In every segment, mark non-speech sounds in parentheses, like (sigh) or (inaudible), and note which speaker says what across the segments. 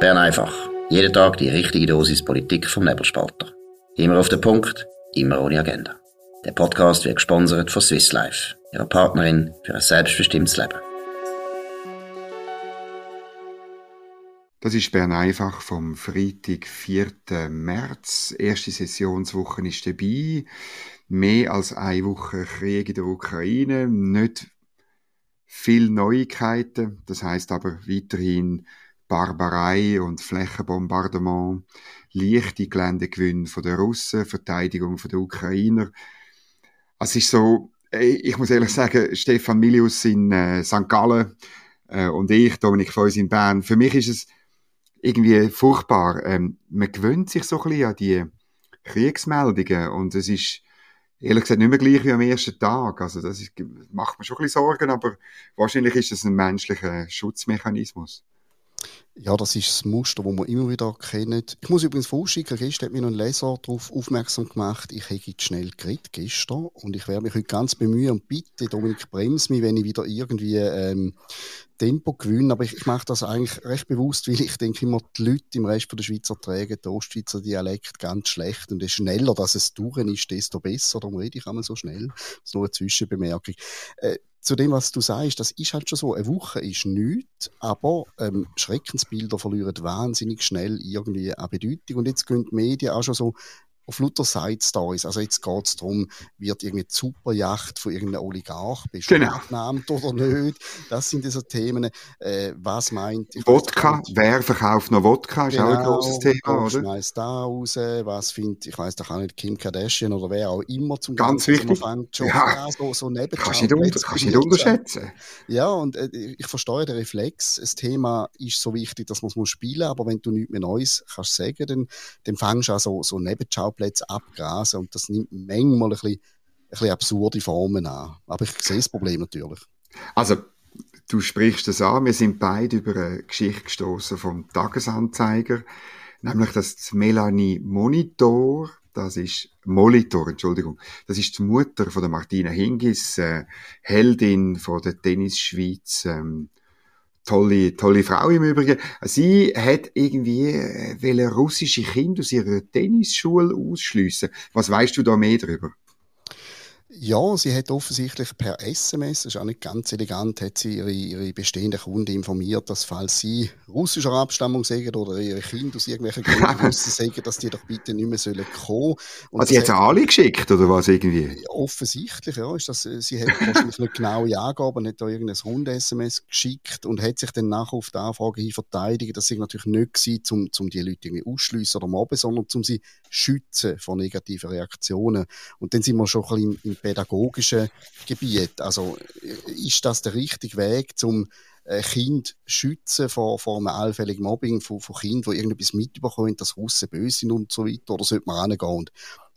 Speaker 1: Bern einfach. Jeden Tag die richtige Dosis Politik vom Nebelspalter. Immer auf den Punkt, immer ohne Agenda. Der Podcast wird gesponsert von Swiss Life, ihrer Partnerin für ein selbstbestimmtes Leben.
Speaker 2: Das ist Bern einfach vom Freitag, 4. März. Erste Sessionswoche ist dabei. Mehr als eine Woche Krieg in der Ukraine. Nicht viel Neuigkeiten. Das heißt aber weiterhin Barbarei und Flächenbombardement, leichte Geländegewinn von der Russen, Verteidigung von der Ukrainer. Es ist so, ich muss ehrlich sagen, Stefan Milius in äh, St. Gallen äh, und ich, Dominik Feuss in Bern, für mich ist es irgendwie furchtbar. Ähm, man gewöhnt sich so ein bisschen an die Kriegsmeldungen und es ist ehrlich gesagt nicht mehr gleich wie am ersten Tag. Also das ist, macht mir schon ein bisschen Sorgen, aber wahrscheinlich ist es ein menschlicher Schutzmechanismus.
Speaker 3: Ja, das ist das Muster, das wir immer wieder kennen. Ich muss übrigens vorschicken, gestern hat mir ein Leser darauf aufmerksam gemacht, ich hätte schnell geredet gestern und ich werde mich heute ganz bemühen und bitte, Dominik, bremse mich, wenn ich wieder irgendwie ähm, Tempo gewinne. Aber ich, ich mache das eigentlich recht bewusst, (laughs) weil ich denke immer, die Leute im Rest der Schweizer tragen den Ostschweizer Dialekt ganz schlecht und je schneller dass es durch ist, desto besser. Darum rede ich einmal so schnell. Das ist nur eine Zwischenbemerkung. Äh, zu dem, was du sagst, das ist halt schon so. Eine Woche ist nichts, aber ähm, Schreckensbilder verlieren wahnsinnig schnell irgendwie an Bedeutung. Und jetzt gehen die Medien auch schon so auf lauter Side-Stories. Also jetzt geht es darum, wird irgendwie die Superjacht von irgendeinem Oligarch beschlagnahmt genau. oder nicht. Das sind diese Themen. Äh, was meint...
Speaker 2: Wodka, wer verkauft noch Wodka, ist genau, auch ein genau, großes Thema, oder?
Speaker 3: schmeißt da raus, was findet, ich weiß doch auch nicht, Kim Kardashian oder wer auch immer zum
Speaker 2: Ganz Ganzen, wichtig.
Speaker 3: Schon, ja. so, so
Speaker 2: Kannst du nicht, kannst nicht unterschätzen.
Speaker 3: Ja, und äh, ich verstehe den Reflex. Das Thema ist so wichtig, dass man es spielen muss, aber wenn du nichts mehr Neues kannst sagen, dann, dann fängst du an so, so Nebenschau Parkplätze abgrasen und das nimmt manchmal ein bisschen, ein bisschen absurde Formen an. Aber ich sehe das Problem natürlich.
Speaker 2: Also, du sprichst es an, wir sind beide über eine Geschichte gestoßen vom Tagesanzeiger, nämlich dass Melanie Monitor, das ist Molitor, Entschuldigung, das ist die Mutter von der Martina Hingis, äh, Heldin von der Tennisschweiz, ähm, tolle, tolle Frau im Übrigen. Sie hat irgendwie äh, russische Kinder aus ihrer Tennisschule ausschliessen. Was weißt du da mehr darüber?
Speaker 3: Ja, sie hat offensichtlich per SMS, das ist auch nicht ganz elegant, hat sie ihre, ihre bestehenden Kunden informiert, dass falls sie russischer Abstammung sagen oder ihre Kinder aus irgendwelchen Gründen (laughs) sagen, dass die doch bitte nicht mehr sollen kommen.
Speaker 2: Und also sie hat sie alle geschickt oder was irgendwie?
Speaker 3: Offensichtlich, ja. Ist das, sie hat wahrscheinlich nicht genaue Angaben, hat da irgendein Rund-SMS geschickt und hat sich dann nachher auf die Anfrage hin verteidigt. Das sei natürlich nicht gewesen, um, um die Leute irgendwie ausschliessen oder mobben, sondern um sie schützen vor negativen Reaktionen. Und dann sind wir schon ein bisschen im pädagogischen Gebiet. Also ist das der richtige Weg, um äh, Kind schützen vor, vor einem allfälligen Mobbing von, von Kindern, die irgendetwas mitbekommen, dass Russen böse sind und so weiter? Oder sollte man rangehen und,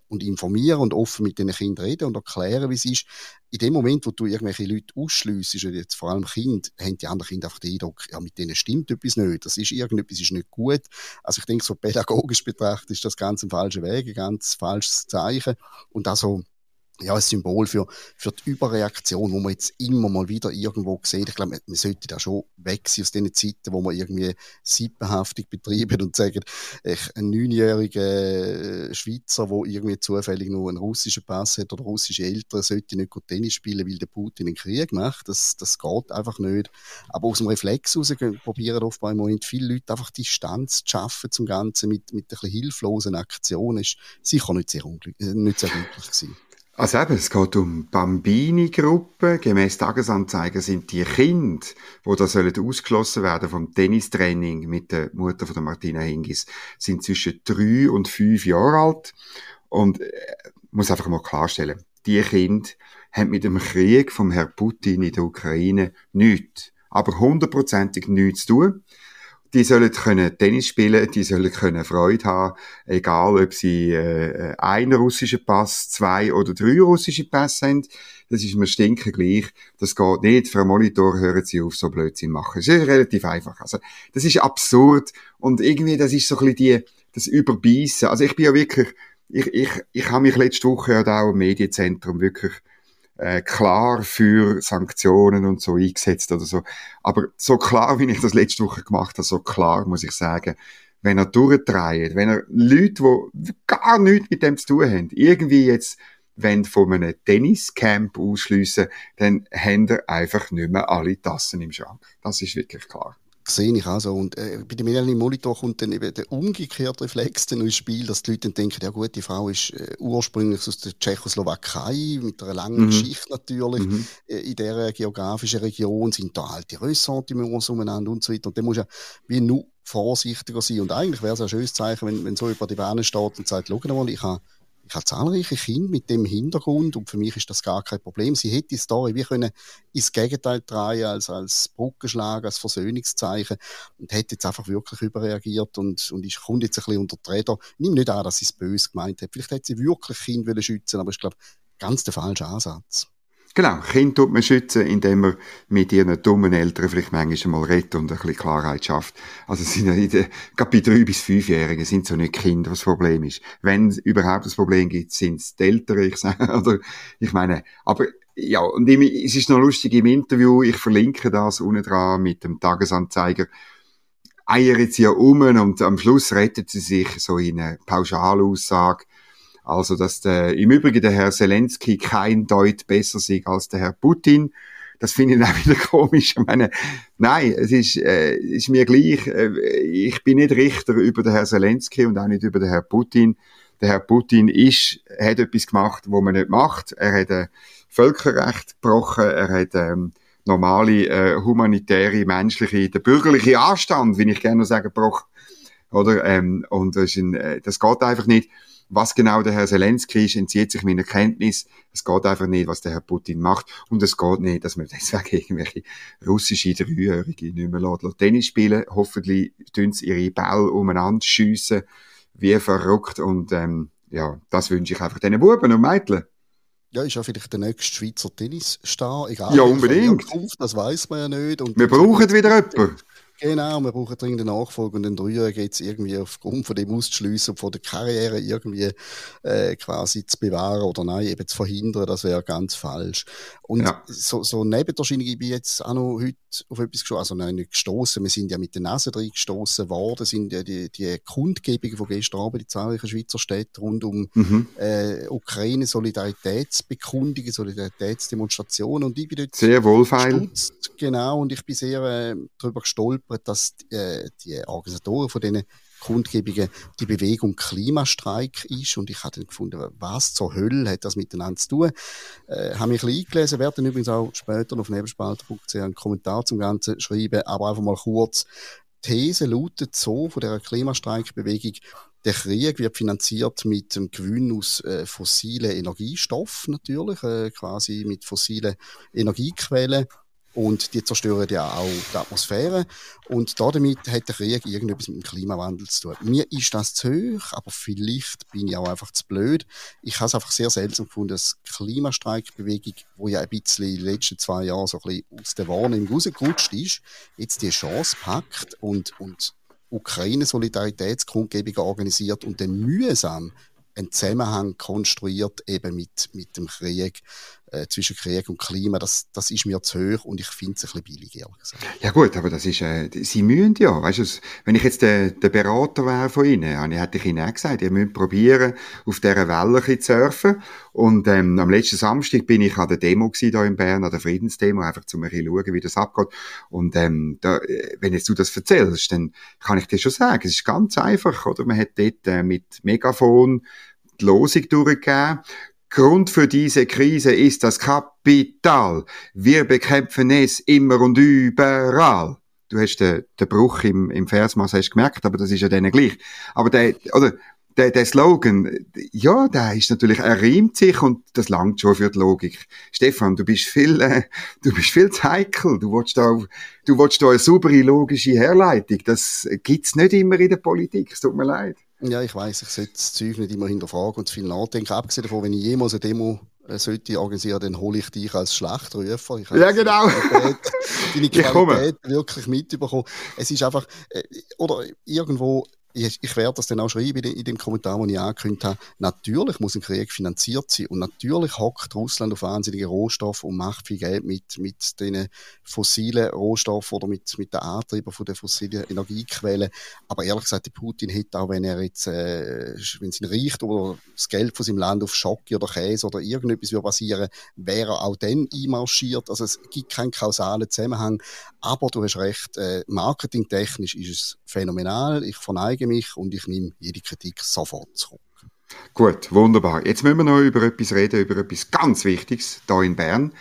Speaker 3: und informieren und offen mit den Kindern reden und erklären, wie es ist? In dem Moment, wo du irgendwelche Leute ausschliessest, und jetzt vor allem Kinder, haben die anderen Kinder einfach den Eindruck, ja, mit denen stimmt etwas nicht, das ist irgendetwas ist nicht gut. Also ich denke, so pädagogisch betrachtet ist das ganz ein falscher Weg, ein ganz falsches Zeichen. Und also ja, ein Symbol für, für die Überreaktion, wo man jetzt immer mal wieder irgendwo sieht. Ich glaube, man sollte da schon weg sein aus den Zeiten, wo man irgendwie Sippenhaftung betreiben und sagen, ich, ein neunjähriger äh, Schweizer, der irgendwie zufällig nur einen russischen Pass hat oder russische Eltern, sollte nicht gut Tennis spielen, weil der Putin einen Krieg macht. Das, das geht einfach nicht. Aber aus dem Reflex heraus probieren offenbar im Moment viele Leute einfach Distanz zu schaffen zum Ganzen mit, mit ein bisschen hilflosen Aktionen. Ist sicher nicht sehr, unglücklich, äh, nicht sehr glücklich gewesen.
Speaker 2: Also eben, es geht um Bambini-Gruppe. Gemäß Tagesanzeiger sind die Kinder, die da ausgeschlossen werden vom Tennistraining mit der Mutter von der Martina Hingis, sind zwischen drei und fünf Jahre alt. Und äh, muss einfach mal klarstellen, die Kinder haben mit dem Krieg vom Herrn Putin in der Ukraine nichts, aber hundertprozentig nichts zu tun die sollen können Tennis spielen, die sollen können Freude haben, egal ob sie äh, einen russischen Pass, zwei oder drei russische Pässe haben. Das ist mir stinken gleich. Das geht nicht. Frau Monitor, hören Sie auf, so Blödsinn machen. Das ist relativ einfach. Also, das ist absurd. Und irgendwie, das ist so ein bisschen die, das Überbeissen. Also, ich bin ja wirklich, ich, ich, ich habe mich letzte Woche ja da im Medienzentrum wirklich äh, klar für Sanktionen und so eingesetzt oder so. Aber so klar, wie ich das letzte Woche gemacht habe, so klar muss ich sagen, wenn er durchdreht, wenn er Leute, die gar nichts mit dem zu tun haben, irgendwie jetzt wenn von einem Tenniscamp ausschliessen, dann haben er einfach nicht mehr alle Tassen im Schrank. Das ist wirklich klar
Speaker 3: sehe ich auch so. Und äh, bei dem Melanie Monitor kommt dann eben der umgekehrte Reflex dann ins Spiel, dass die Leute dann denken, ja gut, die Frau ist äh, ursprünglich aus der Tschechoslowakei, mit einer langen mhm. Geschichte natürlich, mhm. äh, in dieser geografischen Region sind da die Ressentiments umeinander und so weiter. Und dann muss ja wie nur vorsichtiger sein. Und eigentlich wäre es ein schönes Zeichen, wenn, wenn so über die Beine steht und sagt, schau mal, ich habe ich habe zahlreiche Kinder mit dem Hintergrund und für mich ist das gar kein Problem. Sie hätte die Story wie können ins Gegenteil drehen, als, als Brückenschlag, als Versöhnungszeichen und hätte jetzt einfach wirklich überreagiert und, und ich kommt jetzt ein bisschen unter die Räder. Nehme nicht an, dass sie es böse gemeint hat. Vielleicht hätte sie wirklich Kinder schützen aber ich glaube, ganz der falsche Ansatz.
Speaker 2: Genau, Kind tut man schützen, indem man mit ihren dummen Eltern vielleicht manchmal mal redet und ein bisschen Klarheit schafft. Also sind ja in den, gerade bei drei bis fünfjährigen sind so nicht Kinder, was das Problem ist. Wenn es überhaupt das Problem gibt, sind es die Eltern, ich sage, (laughs) oder, ich meine, aber, ja, und im, es ist noch lustig im Interview, ich verlinke das unten dran mit dem Tagesanzeiger, eiert sie ja um und am Schluss rettet sie sich so in eine Pauschalaussage, also, dass der, im Übrigen der Herr Zelensky kein Deut besser sieht als der Herr Putin. Das finde ich (laughs) auch wieder komisch. Ich meine, nein, es ist, äh, ist mir gleich. Äh, ich bin nicht Richter über den Herr Zelensky und auch nicht über den Herr Putin. Der Herr Putin ist, hat etwas gemacht, wo man nicht macht. Er hat äh, Völkerrecht gebrochen. Er hat ähm, normale äh, humanitäre, menschliche, der bürgerliche Anstand, wie ich gerne sagen, gebrochen. Oder ähm, und das, ist ein, äh, das geht einfach nicht. Was genau der Herr Zelensky ist, entzieht sich meiner Kenntnis. Es geht einfach nicht, was der Herr Putin macht. Und es geht nicht, dass man (laughs) deswegen irgendwelche russische Dreijährige nicht mehr lässt, Tennis spielen. Hoffentlich tun sie ihre Bälle umeinander schiessen, wie verrückt. Und ähm, ja, das wünsche ich einfach diesen Buben und Mädchen.
Speaker 3: Ja, ist ja vielleicht der nächste Schweizer Tennisstar. Egal,
Speaker 2: ja, unbedingt.
Speaker 3: Das weiß man ja nicht.
Speaker 2: Und Wir brauchen wieder jemanden.
Speaker 3: Genau, wir brauchen dringend eine Nachfolge und den geht es irgendwie aufgrund von dem auszuschliessen und von der Karriere irgendwie äh, quasi zu bewahren oder nein, eben zu verhindern, das wäre ganz falsch. Und ja. so, so Nebenerscheinung, ich bin jetzt auch noch heute auf etwas gestoßen, also nein, nicht gestoßen, wir sind ja mit der Nase drin gestoßen worden, sind ja die, die Kundgebungen von gestern Abend in zahlreichen Schweizer Städten rund um mhm. äh, Ukraine, Solidaritätsbekundungen, Solidaritätsdemonstrationen und ich bin dort
Speaker 2: sehr wohlfeil.
Speaker 3: Gestutzt, genau, und ich bin sehr äh, darüber gestolpert, dass äh, die Organisatoren von diesen Kundgebungen die Bewegung Klimastreik ist. Und ich habe dann gefunden, was zur Hölle hat das miteinander zu tun? Äh, habe mich ein bisschen eingelesen, werde dann übrigens auch später auf nebelspalter.ch einen Kommentar zum Ganzen schreiben, aber einfach mal kurz. These lautet so von der Klimastreikbewegung, der Krieg wird finanziert mit dem Gewinn aus äh, fossilen Energiestoffen natürlich, äh, quasi mit fossilen Energiequellen. Und die zerstören ja auch die Atmosphäre. Und damit hat der Krieg irgendetwas mit dem Klimawandel zu tun. Mir ist das zu hoch, aber vielleicht bin ich auch einfach zu blöd. Ich habe es einfach sehr seltsam gefunden, dass die Klimastreikbewegung, wo ja ein bisschen in den letzten zwei Jahren so ein bisschen aus der Wahrnehmung rausgerutscht ist, jetzt die Chance packt und, und Ukraine-Solidaritätskundgebungen organisiert und dann mühsam einen Zusammenhang konstruiert eben mit, mit dem Krieg äh, zwischen Krieg und Klima, das, das ist mir zu hoch und ich finde es ein bisschen billig, ehrlich gesagt.
Speaker 2: Ja gut, aber das ist, äh, sie müssen ja, weißt du, wenn ich jetzt der, der Berater wäre von Ihnen, hätte ich Ihnen auch gesagt, ihr müsst probieren, auf dieser Welle zu surfen und ähm, am letzten Samstag bin ich an der Demo hier in Bern, an der Friedensdemo, einfach zu ein schauen, wie das abgeht und ähm, da, äh, wenn jetzt du das erzählst, dann kann ich dir schon sagen, es ist ganz einfach, oder? Man hat dort äh, mit Megafon die Losung durchgegeben Grund für diese Krise ist das Kapital. Wir bekämpfen es immer und überall. Du hast den, den Bruch im, im Versmaß hast gemerkt, aber das ist ja denen gleich. Aber der, oder, der, der Slogan, ja, der ist natürlich, er reimt sich und das langt schon für die Logik. Stefan, du bist viel, äh, du bist viel zu heikel. Du willst da, du willst da eine saubere logische Herleitung. Das gibt's nicht immer in der Politik. Es tut mir leid.
Speaker 3: Ja, ich weiß, ich sollte das Zeug nicht immer hinterfragen und zu viel nachdenken. Abgesehen davon, wenn ich jemals eine Demo äh, sollte organisieren, dann hole ich dich als Schlachtrufer. Ich
Speaker 2: ja, genau. (laughs)
Speaker 3: Deine Qualität wirklich mitbekommen. Es ist einfach, äh, oder irgendwo ich, ich werde das dann auch schreiben in, dem Kommentar, den ich angekündigt habe. Natürlich muss ein Krieg finanziert sein und natürlich hockt Russland auf wahnsinnige Rohstoffe und macht viel Geld mit, mit den fossilen Rohstoffen oder mit, mit den Antreibern von den fossilen Energiequellen. Aber ehrlich gesagt, der Putin hätte auch, wenn er jetzt, äh, wenn es ihn reicht oder das Geld von seinem Land auf Schocke oder Käse oder irgendetwas würde basieren, wäre er auch dann einmarschiert. Also es gibt keinen kausalen Zusammenhang. Aber du hast recht, äh, marketingtechnisch ist es phänomenal. Ich verneige mich und ich nehme jede Kritik sofort zurück.
Speaker 2: Gut, wunderbar. Jetzt müssen wir noch über etwas reden, über etwas ganz Wichtiges hier in Bern.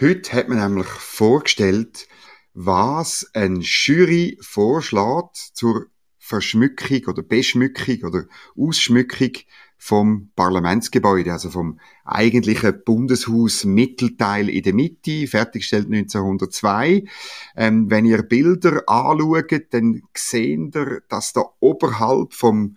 Speaker 2: Heute hat man nämlich vorgestellt, was ein Jury vorschlägt zur Verschmückung oder Beschmückung oder Ausschmückung vom Parlamentsgebäude, also vom eigentlichen Bundeshaus Mittelteil in der Mitte, fertiggestellt 1902. Ähm, wenn ihr Bilder anschaut, dann seht ihr, dass da oberhalb vom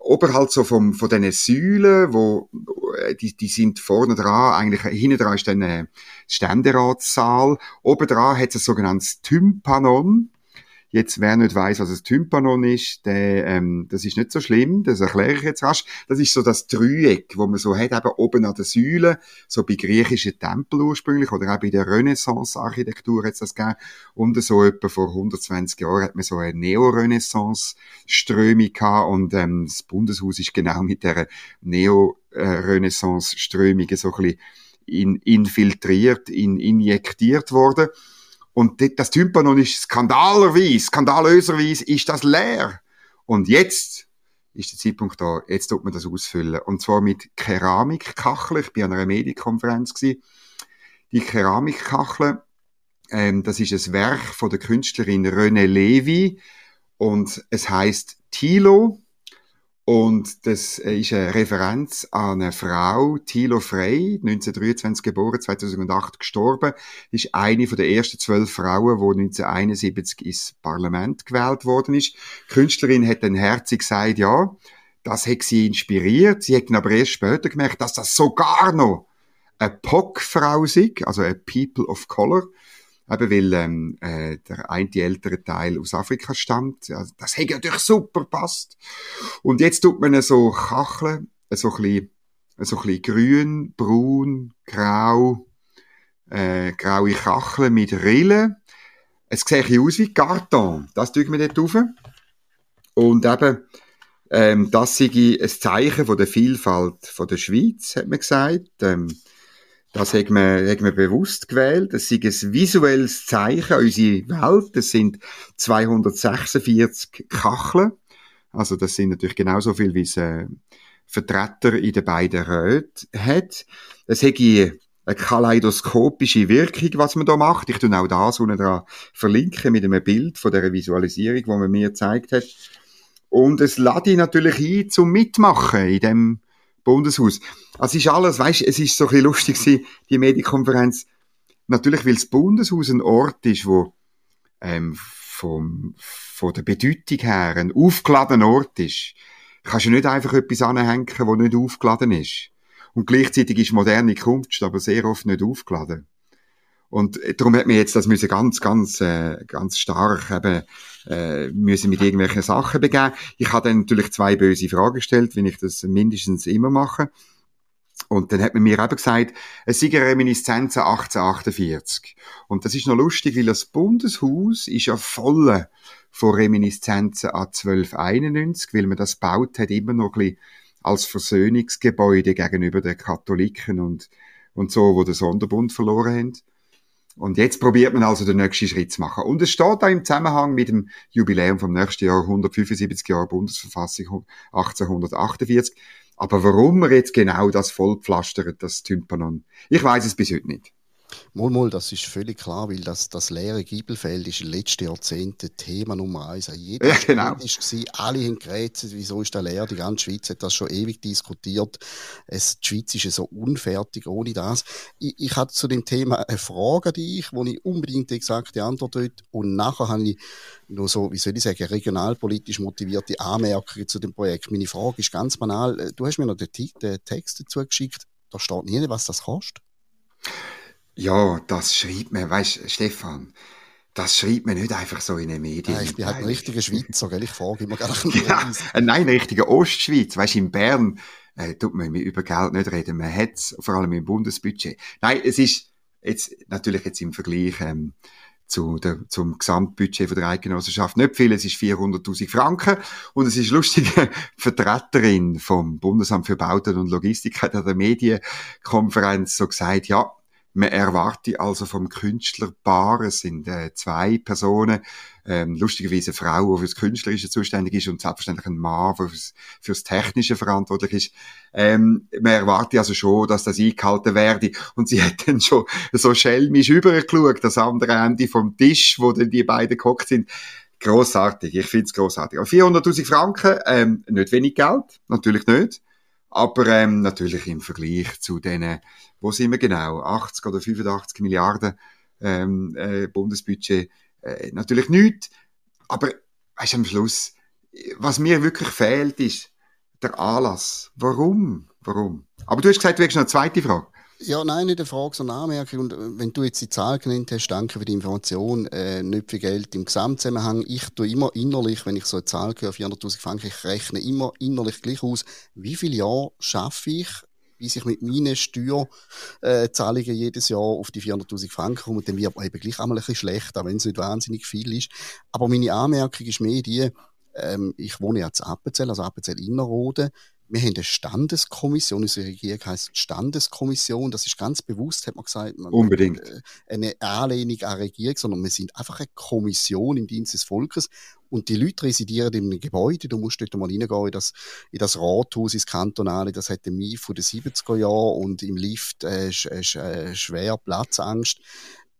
Speaker 2: oberhalb so vom, von diesen Säulen, wo, äh, die, die sind vorne dran, eigentlich, hinten dran ist dann ein Ständeratssaal. Oben dran hat es ein sogenanntes Tympanon. Jetzt, wer nicht weiß, was ein Tympanon ist, der, ähm, das ist nicht so schlimm, das erkläre ich jetzt rasch. Das ist so das Dreieck, wo man so hat, eben oben an der Säule, so bei griechischen Tempeln ursprünglich, oder auch bei der Renaissance-Architektur hat es das gegeben. Und so etwa vor 120 Jahren hat man so eine Neo-Renaissance-Strömung gehabt, und ähm, das Bundeshaus ist genau mit der Neo-Renaissance-Strömung so ein bisschen in, infiltriert, in, injektiert worden. Und das Tympanon ist skandalerweise, skandalöserweise ist das leer. Und jetzt ist der Zeitpunkt da, jetzt tut man das ausfüllen. Und zwar mit Keramikkacheln. Ich bin an einer Medienkonferenz. Die Keramikkacheln, ähm, das ist ein Werk von der Künstlerin René Levy. Und es heißt Tilo. Und das ist eine Referenz an eine Frau, Thilo Frey, 1923 geboren, 2008 gestorben. ist eine von der ersten zwölf Frauen, die 1971 ins Parlament gewählt worden ist. Die Künstlerin hat dann herzig gesagt, ja, das hat sie inspiriert. Sie hat aber erst später gemerkt, dass das sogar noch eine POC-Frau ist, also a People of Color. Eben weil ähm, äh, der eine die ältere Teil aus Afrika stammt. Also, das hätte natürlich super passt. Und jetzt tut man so Kacheln, so ein bisschen, so ein bisschen grün, braun, grau, äh, graue Kacheln mit Rillen. Es sieht ein aus wie Karton. Das tun wir dort rauf. Und eben, ähm, das sei ein Zeichen von der Vielfalt von der Schweiz, hat man gesagt. Ähm, das hat man, hat man bewusst gewählt. Das ist ein visuelles Zeichen an unsere Welt. Das sind 246 Kacheln. Also das sind natürlich genauso viel, wie es äh, Vertreter in den beiden Räten hat. Es hat eine kaleidoskopische Wirkung, was man da macht. Ich tue auch das unten dran verlinken mit einem Bild von der Visualisierung, die man mir gezeigt hat. Und es lade ich natürlich ein zum Mitmachen in dem Bundeshaus. Also ist alles, weißt, es ist so ein bisschen lustig gewesen, die Medienkonferenz. Natürlich, weil das Bundeshaus ein Ort ist, wo ähm, vom, von der Bedeutung her ein aufgeladener Ort ist. Kannst du nicht einfach etwas anhängen, wo nicht aufgeladen ist. Und gleichzeitig ist moderne Kunst aber sehr oft nicht aufgeladen. Und darum hat mir jetzt das müssen ganz, ganz, äh, ganz stark eben, äh, müssen mit irgendwelchen Sachen begeben. Ich habe dann natürlich zwei böse Fragen gestellt, wenn ich das mindestens immer mache. Und dann hat man mir eben gesagt, es sei eine Reminiszenz an 1848. Und das ist noch lustig, weil das Bundeshaus ist ja voll von Reminiszenzen an 1291, weil man das baut hat immer noch ein bisschen als Versöhnungsgebäude gegenüber den Katholiken und, und so, wo den Sonderbund verloren haben. Und jetzt probiert man also den nächsten Schritt zu machen. Und es steht da im Zusammenhang mit dem Jubiläum vom nächsten Jahr, 175 Jahre Bundesverfassung 1848. Aber warum man jetzt genau das vollpflastert, das Tympanon, ich weiß es bis heute nicht.
Speaker 3: Mal, mal, das ist völlig klar, weil das, das leere Giebelfeld ist in den letzten Jahrzehnten Thema Nummer eins. Jeder
Speaker 2: ja, genau.
Speaker 3: war, alle haben gerätselt, wieso ist der leer? Die ganze Schweiz hat das schon ewig diskutiert. Es, die Schweiz ist ja so unfertig ohne das. Ich, ich hatte zu dem Thema eine Frage an dich, wo ich unbedingt die exakte Antwort will. Und nachher habe ich noch so, wie soll ich sagen, regionalpolitisch motivierte Anmerkungen zu dem Projekt. Meine Frage ist ganz banal. Du hast mir noch den, den Text dazu geschickt. Da steht nie, was das kostet.
Speaker 2: Ja, das schreibt mir, weißt Stefan, das schreibt man nicht einfach so in den Medien.
Speaker 3: Nein, ich bin halt ein richtiger Schweizer, gell? ich frage immer gerne. (laughs)
Speaker 2: ja, nein, ein richtiger Ostschweiz. Weißt du, in Bern äh, tut man über Geld nicht reden. Man hat es, vor allem im Bundesbudget. Nein, es ist jetzt natürlich jetzt im Vergleich ähm, zu der, zum Gesamtbudget von der Eidgenossenschaft nicht viel. Es ist 400.000 Franken. Und es ist lustig, (laughs) die Vertreterin vom Bundesamt für Bauten und Logistik hat an der Medienkonferenz so gesagt, ja, man erwarte also vom Künstlerpaar, es sind äh, zwei Personen, ähm, lustigerweise eine Frau, die fürs Künstlerische zuständig ist und selbstverständlich ein Mann, der fürs, fürs Technische verantwortlich ist. Ähm, man erwartet also schon, dass das eingehalten werde. Und sie (laughs) hat dann schon so schelmisch übergeschaut, das andere Ende vom Tisch, wo dann die beiden gehockt sind. Grossartig, ich finde es grossartig. 400.000 Franken, ähm, nicht wenig Geld, natürlich nicht. Aber ähm, natürlich im Vergleich zu denen, wo sind wir genau, 80 oder 85 Milliarden ähm, äh, Bundesbudget, äh, natürlich nicht. Aber weißt, am Schluss, was mir wirklich fehlt, ist der Anlass. Warum? Warum? Aber du hast gesagt, du hast noch eine zweite Frage.
Speaker 3: Ja, nein, nicht eine Frage, sondern eine Anmerkung. Und äh, wenn du jetzt die Zahl genannt hast, danke für die Information, äh, nicht viel Geld im Gesamtzusammenhang. Ich tue immer innerlich, wenn ich so eine Zahl höre, 400.000 Franken, ich rechne immer innerlich gleich aus, wie viele Jahre schaffe ich, bis ich mit meinen Steuerzahlungen äh, jedes Jahr auf die 400.000 Franken komme. Und dann wird eben gleich einmal ein bisschen schlecht, auch wenn es nicht wahnsinnig viel ist. Aber meine Anmerkung ist mehr die, ähm, ich wohne ja zu Appenzell, also Appenzell Innerrhoden wir haben eine Standeskommission, unsere Regierung heisst Standeskommission, das ist ganz bewusst, hat man gesagt. Man
Speaker 2: Unbedingt.
Speaker 3: Äh, eine Anlehnung an Regierung, sondern wir sind einfach eine Kommission im Dienst des Volkes und die Leute residieren in einem Gebäude, du musst dort mal reingehen in das, in das Rathaus, ins Kantonale, das hat den Mief von den 70er Jahren und im Lift äh, sch, äh, schwer Platzangst.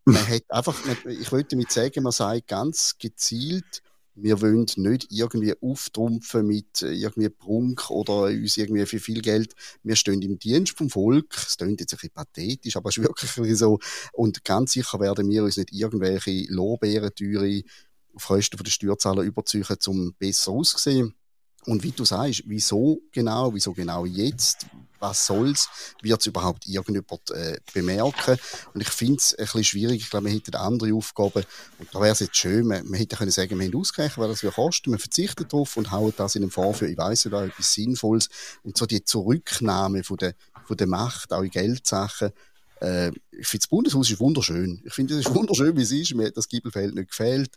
Speaker 3: Man hat einfach, ich wollte damit sagen, man sagt ganz gezielt, wir wollen nicht irgendwie auftrumpfen mit äh, irgendwie Prunk oder uns irgendwie für viel Geld. Wir stehen im Dienst vom Volk. Das klingt jetzt ein bisschen pathetisch, aber es ist wirklich so. Und ganz sicher werden wir uns nicht irgendwelche Lorbeerentüre auf Kosten der Steuerzahler überziehen, um besser auszusehen. Und wie du sagst, wieso genau, wieso genau jetzt, was soll's, wird es überhaupt irgendjemand äh, bemerken? Und ich finde es ein bisschen schwierig, ich glaube, wir hätten andere Aufgaben. Und da wäre es jetzt schön, man, man hätte können sagen, wir haben ausgerechnet, weil das wir kosten, man verzichtet darauf und hauen das in den Fonds für, ich weiss nicht, etwas Sinnvolles. Und so die Zurücknahme von der, von der Macht, auch in Geldsachen, äh, ich finde das Bundeshaus ist wunderschön. Ich finde es ist wunderschön, wie es ist, mir hat das Giebelfeld nicht gefällt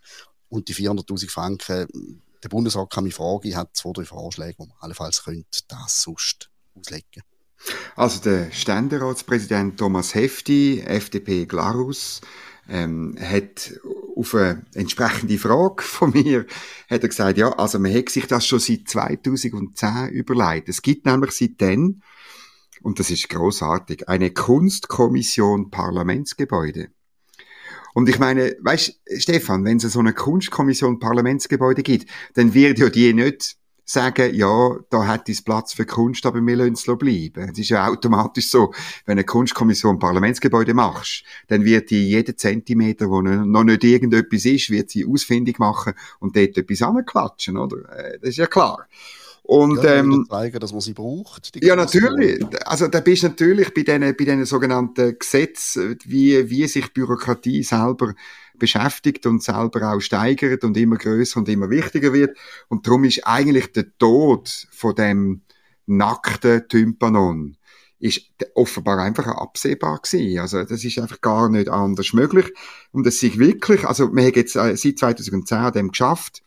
Speaker 3: und die 400'000 Franken der Bundesrat kann mich fragen, ich habe zwei, drei Vorschläge, wo man allenfalls könnte das sonst auslegen
Speaker 2: Also der Ständeratspräsident Thomas Hefti, FDP Glarus, ähm, hat auf eine entsprechende Frage von mir hat er gesagt, ja, also man hat sich das schon seit 2010 überlegt. Es gibt nämlich seitdem, und das ist großartig, eine Kunstkommission Parlamentsgebäude. Und ich meine, weißt, Stefan, wenn es so eine Kunstkommission Parlamentsgebäude gibt, dann wird ja die nicht sagen, ja, da hat es Platz für Kunst, aber wir lassen es bleiben. Es ist ja automatisch so, wenn eine Kunstkommission Parlamentsgebäude machst, dann wird die jeden Zentimeter, wo noch nicht irgendetwas ist, wird sie ausfindig machen und dort etwas anklatschen, oder? Äh, das ist ja klar. Und,
Speaker 3: ja, ähm, zeigen, dass man sie braucht.
Speaker 2: Ja, natürlich. Also, da bist du natürlich bei diesen, bei diesen sogenannten Gesetzen, wie, wie sich Bürokratie selber beschäftigt und selber auch steigert und immer größer und immer wichtiger wird. Und darum ist eigentlich der Tod von dem nackten Tympanon ist offenbar einfach absehbar gewesen. Also, das ist einfach gar nicht anders möglich. Und es ist wirklich, also, wir haben jetzt äh, seit 2010 an dem geschafft,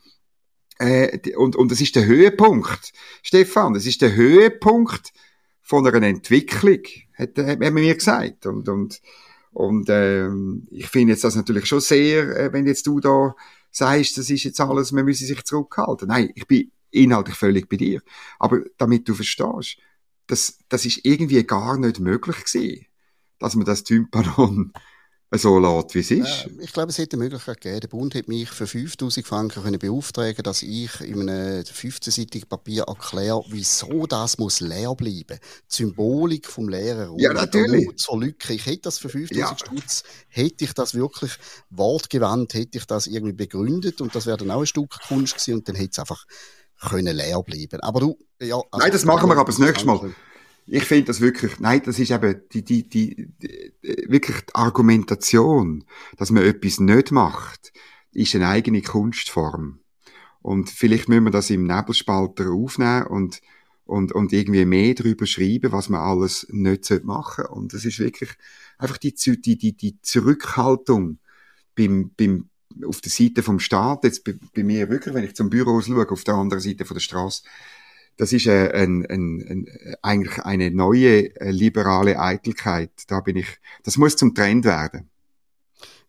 Speaker 2: äh, und, und das ist der Höhepunkt, Stefan, das ist der Höhepunkt von einer Entwicklung, hat, hat man mir gesagt. Und, und, und ähm, ich finde jetzt das natürlich schon sehr, äh, wenn jetzt du da sagst, das ist jetzt alles, man müsse sich zurückhalten. Nein, ich bin inhaltlich völlig bei dir. Aber damit du verstehst, das, das ist irgendwie gar nicht möglich gewesen, dass man das Tympanon so lässt, wie es ist?
Speaker 3: Äh, ich glaube, es hätte eine Möglichkeit gegeben. Der Bund hat mich für 5000 Franken können beauftragen dass ich in einem 15-seitigen Papier erkläre, wieso das muss leer bleiben. Die Symbolik vom leeren Raum.
Speaker 2: Ja, natürlich.
Speaker 3: Zur Lücke. Ich hätte das für 5000 ja. Stutz, hätte ich das wirklich wortgewandt, hätte ich das irgendwie begründet und das wäre dann auch ein Stück Kunst gewesen und dann hätte es einfach können leer bleiben. Aber du, ja.
Speaker 2: Also, Nein, das machen wir aber das nächste Mal. Ich finde das wirklich, nein, das ist eben die, die, die, die, wirklich die Argumentation, dass man etwas nicht macht, ist eine eigene Kunstform. Und vielleicht müssen wir das im Nebelspalter aufnehmen und, und, und irgendwie mehr darüber schreiben, was man alles nicht machen sollte. Und das ist wirklich einfach die, die, die, die Zurückhaltung beim, beim, auf der Seite vom Staat, jetzt bei, bei mir wirklich, wenn ich zum Büro schaue, auf der anderen Seite von der Straße, das ist äh, ein, ein, ein, eigentlich eine neue äh, liberale Eitelkeit. Da bin ich, das muss zum Trend werden.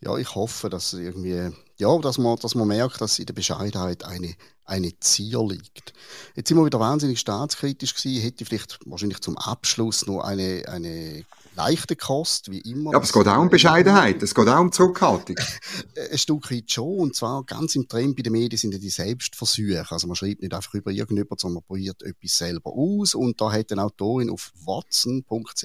Speaker 3: Ja, ich hoffe, dass irgendwie, ja, dass man, dass man merkt, dass in der Bescheidenheit eine, eine Zier liegt. Jetzt sind wir wieder wahnsinnig staatskritisch gewesen, hätte vielleicht wahrscheinlich zum Abschluss noch eine, eine leichte Kost, wie immer.
Speaker 2: Ja, aber es geht auch um Bescheidenheit, es geht auch um Zurückhaltung. (laughs)
Speaker 3: Ein Stück weit schon, und zwar ganz im Trend bei den Medien sind ja die Selbstversuche. Also man schreibt nicht einfach über irgendjemand, sondern man probiert etwas selber aus. Und da hat eine Autorin auf watson.ch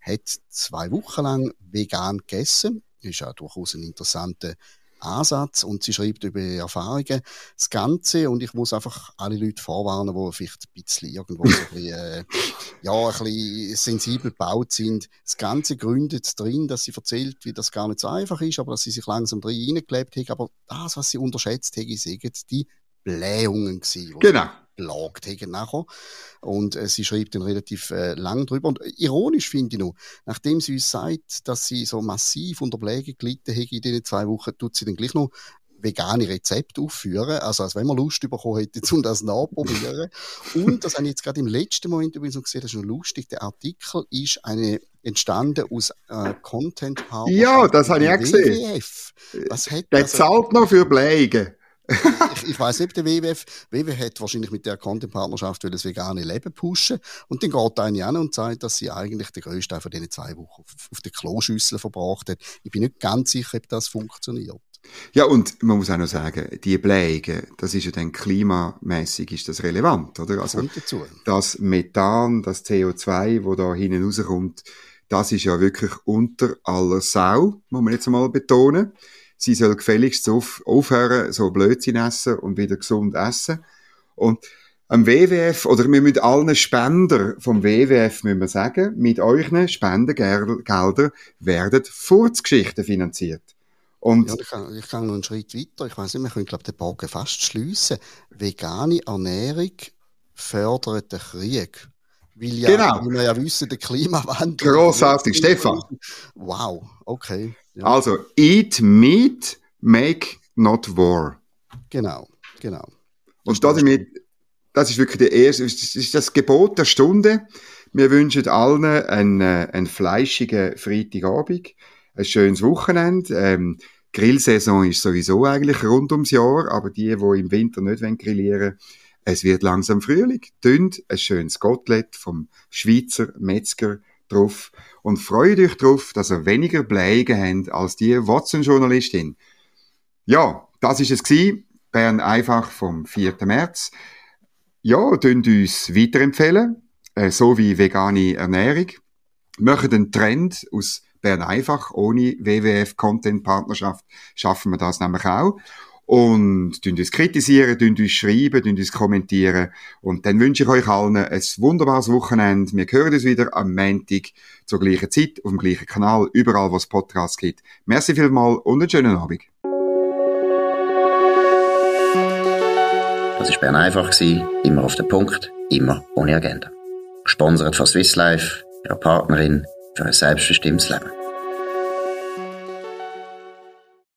Speaker 3: hat zwei Wochen lang vegan gegessen. Ist auch durchaus ein interessanter Ansatz und sie schreibt über Erfahrungen. Das Ganze, und ich muss einfach alle Leute vorwarnen, die vielleicht ein bisschen irgendwo so ein bisschen, äh, (laughs) ja, ein bisschen sensibel gebaut sind. Das Ganze gründet drin, dass sie erzählt, wie das gar nicht so einfach ist, aber dass sie sich langsam drin hineingelebt hat. Aber das, was sie unterschätzt hat, sind die Blähungen gewesen.
Speaker 2: Genau
Speaker 3: belagt haben nachher. Und äh, sie schreibt dann relativ äh, lang drüber. Und äh, ironisch finde ich noch, nachdem sie uns sagt, dass sie so massiv unter Pflege gelitten hat in diesen zwei Wochen, tut sie dann gleich noch vegane Rezepte aufführen, also als wenn man Lust bekommen hätte, (laughs) um das nachzuprobieren. und das habe ich jetzt gerade im letzten Moment übrigens noch gesehen, das ist noch lustig, der Artikel ist eine entstanden aus äh, Content
Speaker 2: Partner. Ja, das habe ich auch gesehen. Was hat der also, zahlt noch für Pflege (laughs)
Speaker 3: ich, ich weiß nicht, der WWF, WWF hat wahrscheinlich mit der Content-Partnerschaft das vegane Leben pushen und dann geht eine an und sagt, dass sie eigentlich den grössten Teil von diesen zwei Wochen auf, auf der Kloschüssel verbracht hat. Ich bin nicht ganz sicher, ob das funktioniert.
Speaker 2: Ja, und man muss auch noch sagen, die Bläge, das ist ja dann klimamäßig ist das relevant, oder? Also, das Methan, das CO2, wo da hinten rauskommt, das ist ja wirklich unter aller Sau, muss man jetzt mal betonen sie soll gefälligst auf, aufhören, so Blödsinn essen und wieder gesund essen. Und am WWF, oder wir müssen allen Spender vom WWF müssen wir sagen, mit euren Spendengeldern werden Furzgeschichten finanziert.
Speaker 3: Und ja, ich, kann, ich kann noch einen Schritt weiter. Ich weiß nicht, wir können, glaube den Bogen fast schliessen. Vegane Ernährung fördert den Krieg. Weil ja, genau. wie wir ja wissen, der Klimawandel.
Speaker 2: Großartig, Stefan.
Speaker 3: Wow, okay.
Speaker 2: Ja. Also, eat meat, make not war.
Speaker 3: Genau, genau.
Speaker 2: Und damit, das ist wirklich der erste, das ist das Gebot der Stunde. Wir wünschen allen einen, äh, einen fleischigen Freitagabend, ein schönes Wochenende. Ähm, Grillsaison ist sowieso eigentlich rund ums Jahr, aber die, die im Winter nicht grillieren wollen, es wird langsam Frühling. Tönt ein schönes Gottlet vom Schweizer Metzger drauf und freut euch darauf, dass ihr weniger Bleigen habt als die Watson-Journalistin. Ja, das ist es gewesen. Bern einfach vom 4. März. Ja, tönt uns weiterempfehlen, äh, so wie vegane Ernährung. Machen den Trend aus Bern einfach, ohne WWF-Content-Partnerschaft schaffen wir das nämlich auch und tun uns kritisieren, tun uns schreiben, tun uns kommentieren und dann wünsche ich euch allen ein wunderbares Wochenende. Wir hören uns wieder am Montag zur gleichen Zeit auf dem gleichen Kanal, überall wo es Podcasts gibt. Merci vielmals und einen schönen Abend.
Speaker 1: Das war Bern einfach, immer auf den Punkt, immer ohne Agenda. Gesponsert von Swiss Life, ihrer Partnerin für ein selbstbestimmtes Leben.